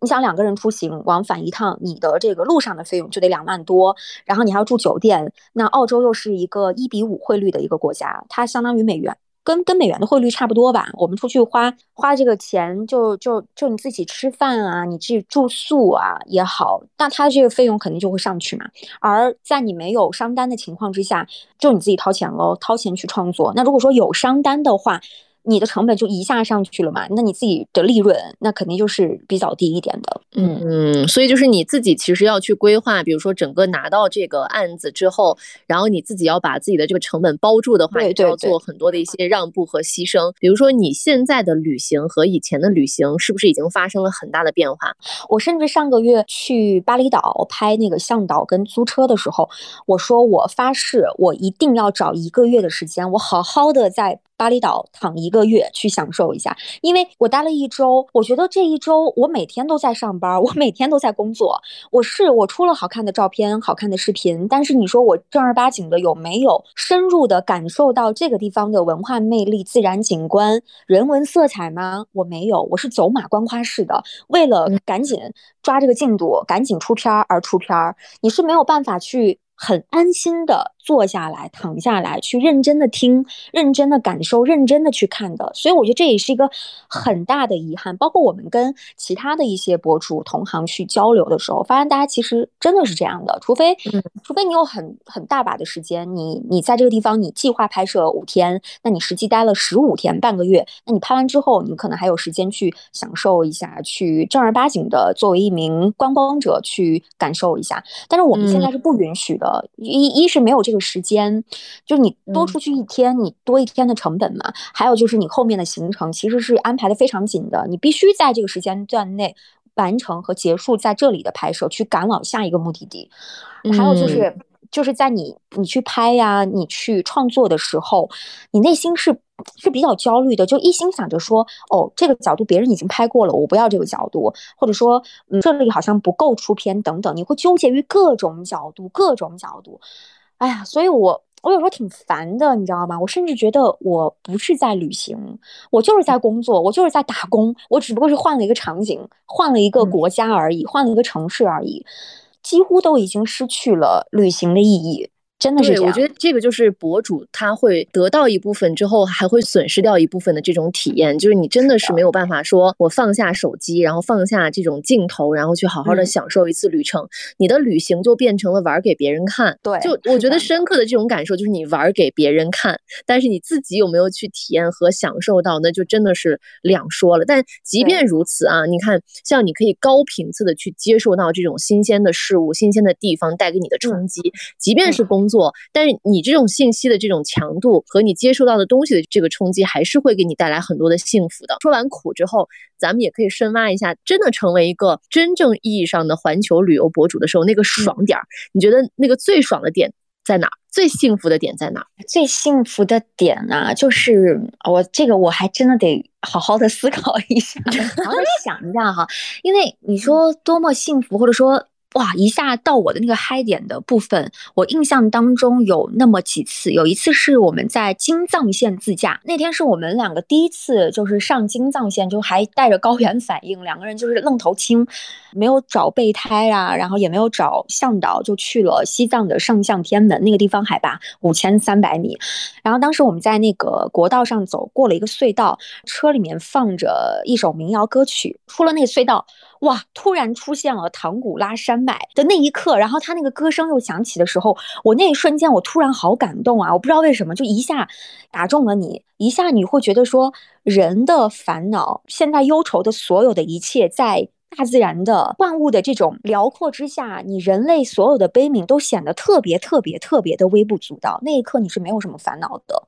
你想两个人出行往返一趟，你的这个路上的费用就得两万多，然后你还要住酒店。那澳洲又是一个一比五汇率的一个国家，它相当于美元。跟跟美元的汇率差不多吧，我们出去花花这个钱，就就就你自己吃饭啊，你自己住宿啊也好，那它这个费用肯定就会上去嘛。而在你没有商单的情况之下，就你自己掏钱喽，掏钱去创作。那如果说有商单的话，你的成本就一下上去了嘛？那你自己的利润那肯定就是比较低一点的。嗯嗯，所以就是你自己其实要去规划，比如说整个拿到这个案子之后，然后你自己要把自己的这个成本包住的话，你就要做很多的一些让步和牺牲。比如说你现在的旅行和以前的旅行是不是已经发生了很大的变化？我甚至上个月去巴厘岛拍那个向导跟租车的时候，我说我发誓，我一定要找一个月的时间，我好好的在。巴厘岛躺一个月去享受一下，因为我待了一周，我觉得这一周我每天都在上班，我每天都在工作。我是我出了好看的照片、好看的视频，但是你说我正儿八经的有没有深入的感受到这个地方的文化魅力、自然景观、人文色彩吗？我没有，我是走马观花式的，为了赶紧抓这个进度、赶紧出片而出片儿，你是没有办法去很安心的。坐下来，躺下来，去认真的听，认真的感受，认真的去看的。所以我觉得这也是一个很大的遗憾。包括我们跟其他的一些博主同行去交流的时候，发现大家其实真的是这样的。除非，除非你有很很大把的时间，你你在这个地方你计划拍摄五天，那你实际待了十五天，半个月，那你拍完之后，你可能还有时间去享受一下，去正儿八经的作为一名观光者去感受一下。但是我们现在是不允许的，一一是没有这个。时间，就是你多出去一天，你多一天的成本嘛。还有就是你后面的行程其实是安排的非常紧的，你必须在这个时间段内完成和结束在这里的拍摄，去赶往下一个目的地。还有就是，就是在你你去拍呀，你去创作的时候，你内心是是比较焦虑的，就一心想着说，哦，这个角度别人已经拍过了，我不要这个角度，或者说，嗯，这里好像不够出片等等，你会纠结于各种角度，各种角度。哎呀，所以我我有时候挺烦的，你知道吗？我甚至觉得我不是在旅行，我就是在工作，我就是在打工，我只不过是换了一个场景，换了一个国家而已，换了一个城市而已，几乎都已经失去了旅行的意义。真的是这样。我觉得这个就是博主他会得到一部分之后，还会损失掉一部分的这种体验，就是你真的是没有办法说我放下手机，然后放下这种镜头，然后去好好的享受一次旅程。你的旅行就变成了玩给别人看。对，就我觉得深刻的这种感受就是你玩给别人看，但是你自己有没有去体验和享受到，那就真的是两说了。但即便如此啊，你看，像你可以高频次的去接受到这种新鲜的事物、新鲜的地方带给你的冲击，即便是工作，但是你这种信息的这种强度和你接受到的东西的这个冲击，还是会给你带来很多的幸福的。说完苦之后，咱们也可以深挖一下，真的成为一个真正意义上的环球旅游博主的时候，那个爽点儿，你觉得那个最爽的点在哪儿？最幸福的点在哪儿？最幸福的点啊，就是我这个我还真的得好好的思考一下，好好想一下哈，因为你说多么幸福，或者说。哇！一下到我的那个嗨点的部分，我印象当中有那么几次。有一次是我们在京藏线自驾，那天是我们两个第一次就是上京藏线，就还带着高原反应，两个人就是愣头青，没有找备胎啊，然后也没有找向导，就去了西藏的上向天门那个地方，海拔五千三百米。然后当时我们在那个国道上走过了一个隧道，车里面放着一首民谣歌曲，出了那个隧道。哇！突然出现了唐古拉山脉的那一刻，然后他那个歌声又响起的时候，我那一瞬间我突然好感动啊！我不知道为什么，就一下打中了你，一下你会觉得说，人的烦恼，现在忧愁的所有的一切，在大自然的万物的这种辽阔之下，你人类所有的悲悯都显得特别特别特别的微不足道。那一刻你是没有什么烦恼的。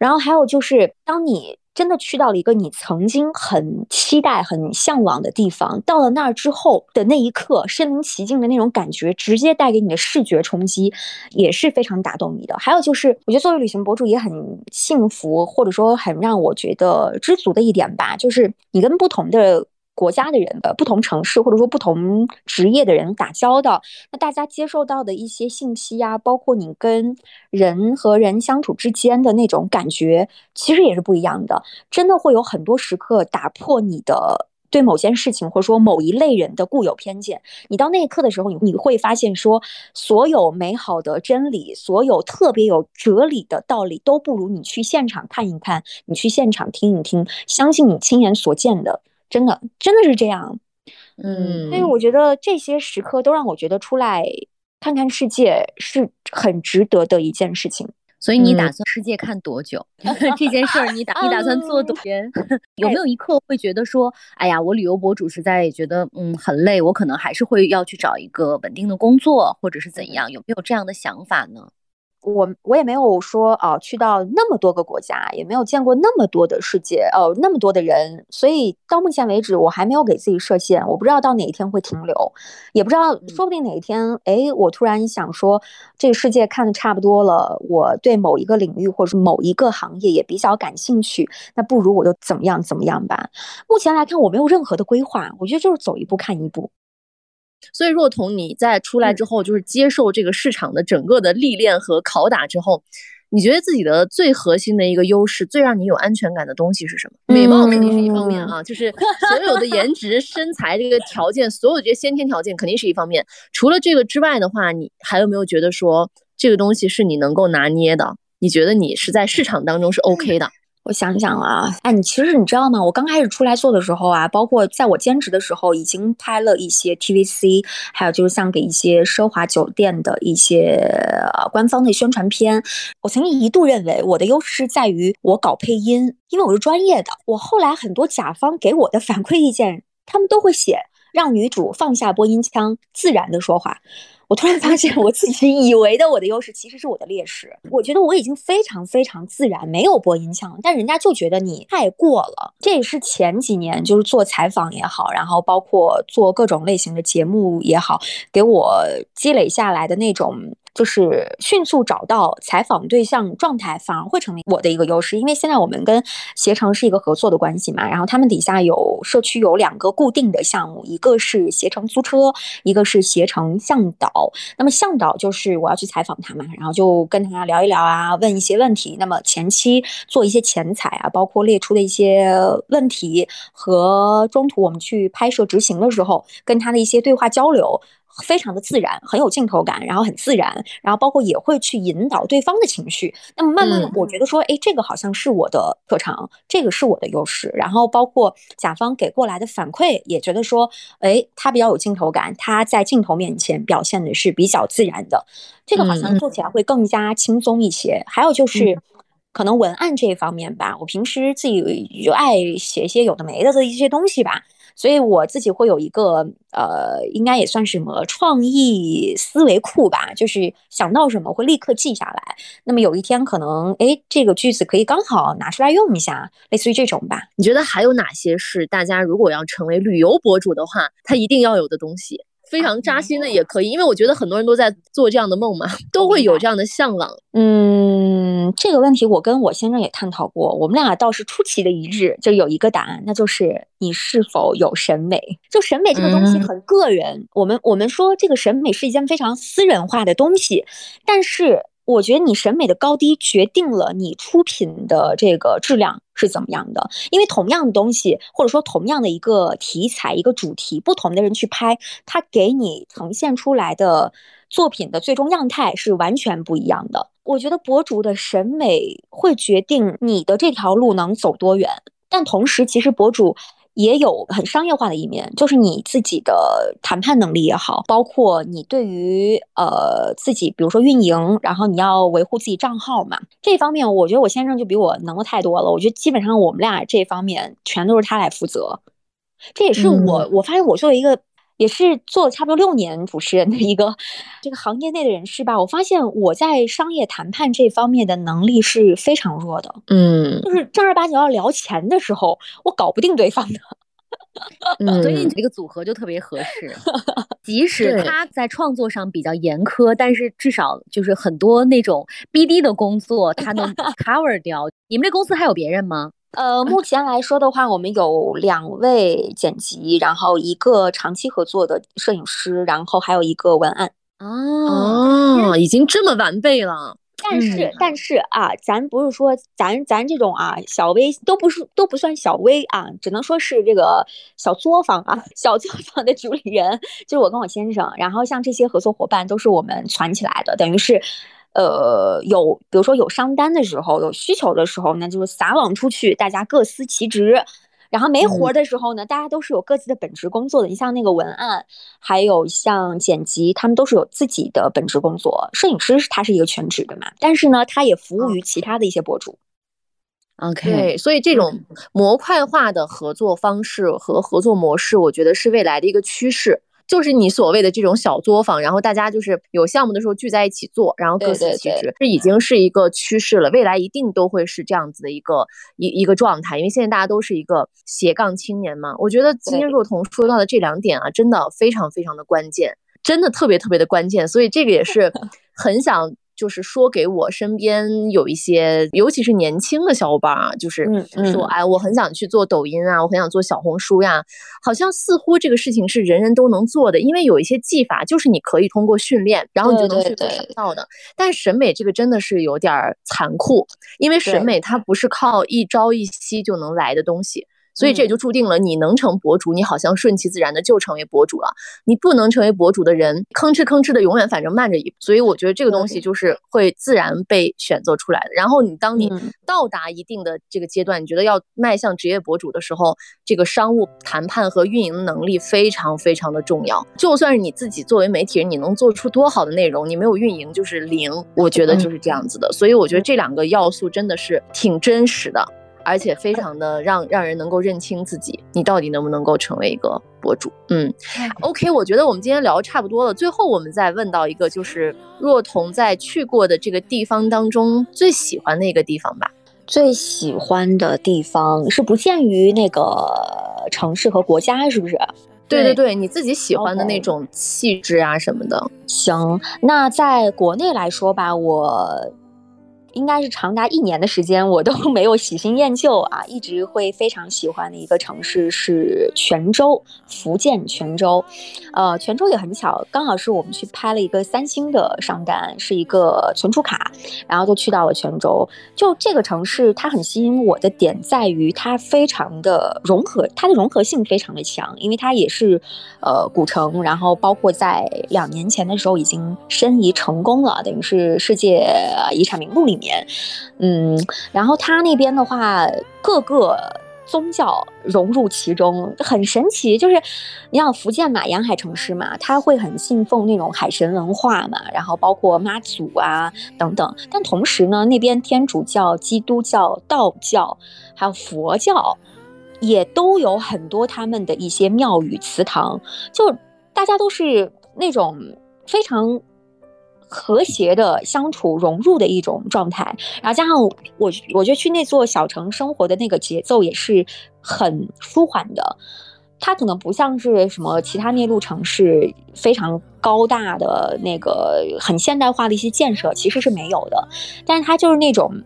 然后还有就是，当你。真的去到了一个你曾经很期待、很向往的地方，到了那儿之后的那一刻，身临其境的那种感觉，直接带给你的视觉冲击，也是非常打动你的。还有就是，我觉得作为旅行博主也很幸福，或者说很让我觉得知足的一点吧，就是你跟不同的。国家的人的不同城市，或者说不同职业的人打交道，那大家接受到的一些信息呀，包括你跟人和人相处之间的那种感觉，其实也是不一样的。真的会有很多时刻打破你的对某件事情或者说某一类人的固有偏见。你到那一刻的时候，你你会发现说，所有美好的真理，所有特别有哲理的道理，都不如你去现场看一看，你去现场听一听，相信你亲眼所见的。真的，真的是这样，嗯，所以我觉得这些时刻都让我觉得出来看看世界是很值得的一件事情。所以你打算世界看多久？这件事儿你打你打算做多远？有没有一刻会觉得说，哎呀，我旅游博主实在觉得嗯很累，我可能还是会要去找一个稳定的工作，或者是怎样？有没有这样的想法呢？我我也没有说啊，去到那么多个国家，也没有见过那么多的世界，呃，那么多的人，所以到目前为止，我还没有给自己设限。我不知道到哪一天会停留，也不知道，说不定哪一天，哎，我突然想说，这个世界看的差不多了，我对某一个领域或者是某一个行业也比较感兴趣，那不如我就怎么样怎么样吧。目前来看，我没有任何的规划，我觉得就是走一步看一步。所以，若彤，你在出来之后，就是接受这个市场的整个的历练和拷打之后，你觉得自己的最核心的一个优势，最让你有安全感的东西是什么？美貌肯定是一方面啊，就是所有的颜值、身材这个条件，所有这些先天条件肯定是一方面。除了这个之外的话，你还有没有觉得说这个东西是你能够拿捏的？你觉得你是在市场当中是 OK 的？我想想啊，哎，你其实你知道吗？我刚开始出来做的时候啊，包括在我兼职的时候，已经拍了一些 TVC，还有就是像给一些奢华酒店的一些官方的宣传片。我曾经一度认为我的优势在于我搞配音，因为我是专业的。我后来很多甲方给我的反馈意见，他们都会写让女主放下播音腔，自然的说话。我突然发现，我自己以为的我的优势，其实是我的劣势。我觉得我已经非常非常自然，没有播音腔，但人家就觉得你太过了。这也是前几年就是做采访也好，然后包括做各种类型的节目也好，给我积累下来的那种。就是迅速找到采访对象状态，反而会成为我的一个优势。因为现在我们跟携程是一个合作的关系嘛，然后他们底下有社区有两个固定的项目，一个是携程租车，一个是携程向导。那么向导就是我要去采访他嘛，然后就跟他聊一聊啊，问一些问题。那么前期做一些前采啊，包括列出的一些问题和中途我们去拍摄执行的时候，跟他的一些对话交流。非常的自然，很有镜头感，然后很自然，然后包括也会去引导对方的情绪。那么慢慢的，我觉得说，哎，这个好像是我的特长，这个是我的优势。然后包括甲方给过来的反馈，也觉得说，哎，他比较有镜头感，他在镜头面前表现的是比较自然的，这个好像做起来会更加轻松一些。还有就是。可能文案这一方面吧，我平时自己就爱写一些有的没的的一些东西吧，所以我自己会有一个呃，应该也算什么创意思维库吧，就是想到什么会立刻记下来。那么有一天可能，哎，这个句子可以刚好拿出来用一下，类似于这种吧。你觉得还有哪些是大家如果要成为旅游博主的话，他一定要有的东西？非常扎心的也可以，因为我觉得很多人都在做这样的梦嘛，都会有这样的向往。嗯，这个问题我跟我先生也探讨过，我们俩倒是出奇的一致，就有一个答案，那就是你是否有审美。就审美这个东西很个人，我们我们说这个审美是一件非常私人化的东西，但是。我觉得你审美的高低决定了你出品的这个质量是怎么样的，因为同样的东西，或者说同样的一个题材、一个主题，不同的人去拍，他给你呈现出来的作品的最终样态是完全不一样的。我觉得博主的审美会决定你的这条路能走多远，但同时，其实博主。也有很商业化的一面，就是你自己的谈判能力也好，包括你对于呃自己，比如说运营，然后你要维护自己账号嘛，这方面我觉得我先生就比我能的太多了。我觉得基本上我们俩这方面全都是他来负责，这也是我我发现我作为一个。也是做了差不多六年主持人的一个这个行业内的人士吧，我发现我在商业谈判这方面的能力是非常弱的，嗯，就是正儿八经要聊钱的时候，我搞不定对方的，所以你这个组合就特别合适。即使他在创作上比较严苛，但是至少就是很多那种 BD 的工作他能 cover 掉。你们这公司还有别人吗？呃，目前来说的话，我们有两位剪辑，然后一个长期合作的摄影师，然后还有一个文案。哦，已经这么完备了。但是，但是啊，咱不是说咱咱这种啊小微都不是都不算小微啊，只能说是这个小作坊啊，小作坊的主理人就是我跟我先生，然后像这些合作伙伴都是我们攒起来的，等于是。呃，有比如说有商单的时候，有需求的时候，那就是撒网出去，大家各司其职。然后没活的时候呢，大家都是有各自的本职工作的。你像那个文案，还有像剪辑，他们都是有自己的本职工作。摄影师他是一个全职的嘛，但是呢，他也服务于其他的一些博主。OK，对，所以这种模块化的合作方式和合作模式，我觉得是未来的一个趋势。就是你所谓的这种小作坊，然后大家就是有项目的时候聚在一起做，然后各司其职，这已经是一个趋势了。未来一定都会是这样子的一个一一个状态，因为现在大家都是一个斜杠青年嘛。我觉得今天若彤说到的这两点啊，真的非常非常的关键，真的特别特别的关键，所以这个也是 很想。就是说，给我身边有一些，尤其是年轻的小伙伴啊，就是说，哎，我很想去做抖音啊，我很想做小红书呀，好像似乎这个事情是人人都能做的，因为有一些技法就是你可以通过训练，然后你就能去做到的。但审美这个真的是有点残酷，因为审美它不是靠一朝一夕就能来的东西。所以这也就注定了，你能成博主，你好像顺其自然的就成为博主了。你不能成为博主的人，吭哧吭哧的，永远反正慢着一步。所以我觉得这个东西就是会自然被选择出来的。然后你当你到达一定的这个阶段，你觉得要迈向职业博主的时候，这个商务谈判和运营能力非常非常的重要。就算是你自己作为媒体人，你能做出多好的内容，你没有运营就是零。我觉得就是这样子的。所以我觉得这两个要素真的是挺真实的。而且非常的让让人能够认清自己，你到底能不能够成为一个博主？嗯，OK，我觉得我们今天聊的差不多了。最后我们再问到一个，就是若彤在去过的这个地方当中最喜欢的一个地方吧？最喜欢的地方是不限于那个城市和国家，是不是？对对对，你自己喜欢的那种气质啊什么的。行，那在国内来说吧，我。应该是长达一年的时间，我都没有喜新厌旧啊，一直会非常喜欢的一个城市是泉州，福建泉州。呃，泉州也很巧，刚好是我们去拍了一个三星的商单，是一个存储卡，然后就去到了泉州。就这个城市，它很吸引我的点在于它非常的融合，它的融合性非常的强，因为它也是呃古城，然后包括在两年前的时候已经申遗成功了，等于是世界遗产名录里面，年嗯，然后他那边的话，各个。宗教融入其中，很神奇。就是你想福建嘛，沿海城市嘛，他会很信奉那种海神文化嘛，然后包括妈祖啊等等。但同时呢，那边天主教、基督教、道教还有佛教，也都有很多他们的一些庙宇、祠堂，就大家都是那种非常。和谐的相处融入的一种状态，然后加上我，我觉得去那座小城生活的那个节奏也是很舒缓的。它可能不像是什么其他内陆城市非常高大的那个很现代化的一些建设，其实是没有的。但是它就是那种。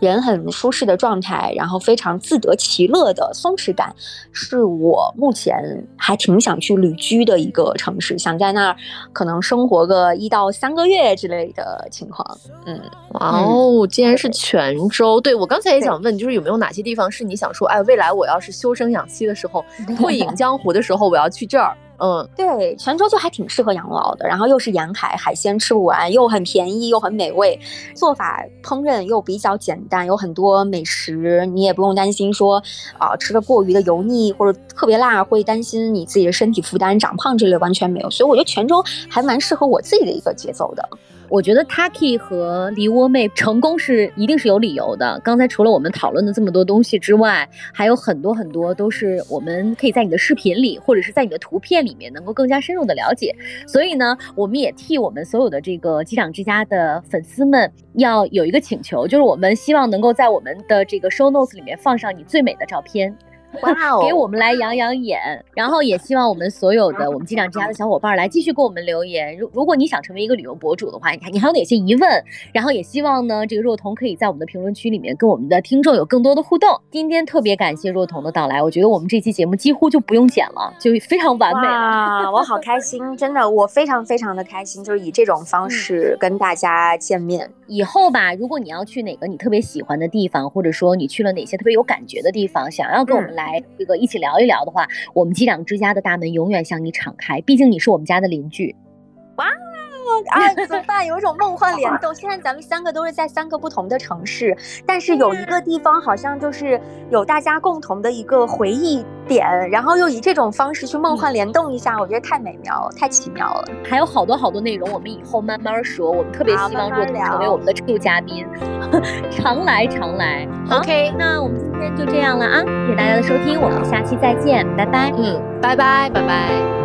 人很舒适的状态，然后非常自得其乐的松弛感，是我目前还挺想去旅居的一个城市，想在那儿可能生活个一到三个月之类的情况。嗯，哇哦，竟然是泉州！对我刚才也想问，就是有没有哪些地方是你想说，哎，未来我要是修身养息的时候，退隐江湖的时候，我要去这儿。嗯，对，泉州就还挺适合养老的，然后又是沿海，海鲜吃不完，又很便宜，又很美味，做法烹饪又比较简单，有很多美食，你也不用担心说啊吃的过于的油腻或者特别辣，会担心你自己的身体负担长胖之类完全没有，所以我觉得泉州还蛮适合我自己的一个节奏的。我觉得 Taki 和梨窝妹成功是一定是有理由的。刚才除了我们讨论的这么多东西之外，还有很多很多都是我们可以在你的视频里或者是在你的图片里面能够更加深入的了解。所以呢，我们也替我们所有的这个机长之家的粉丝们要有一个请求，就是我们希望能够在我们的这个 Show Notes 里面放上你最美的照片。哇哦！给我们来养养眼，然后也希望我们所有的我们机长之家的小伙伴来继续给我们留言。如如果你想成为一个旅游博主的话，你看你还有哪些疑问？然后也希望呢，这个若彤可以在我们的评论区里面跟我们的听众有更多的互动。今天特别感谢若彤的到来，我觉得我们这期节目几乎就不用剪了，就非常完美了。我好开心，真的，我非常非常的开心，就是以这种方式跟大家见面。以后吧，如果你要去哪个你特别喜欢的地方，或者说你去了哪些特别有感觉的地方，想要跟我们来来这个一起聊一聊的话，我们机长之家的大门永远向你敞开。毕竟你是我们家的邻居。哇！啊，怎么办？有一种梦幻联动。现在咱们三个都是在三个不同的城市，但是有一个地方好像就是有大家共同的一个回忆点，然后又以这种方式去梦幻联动一下，我觉得太美妙了，太奇妙了。还有好多好多内容，我们以后慢慢说。我们特别希望若彤成为我们的常驻嘉宾，常 来常来。OK，那我们今天就这样了啊！谢谢大家的收听，我们下期再见，拜拜。嗯，拜拜，拜拜。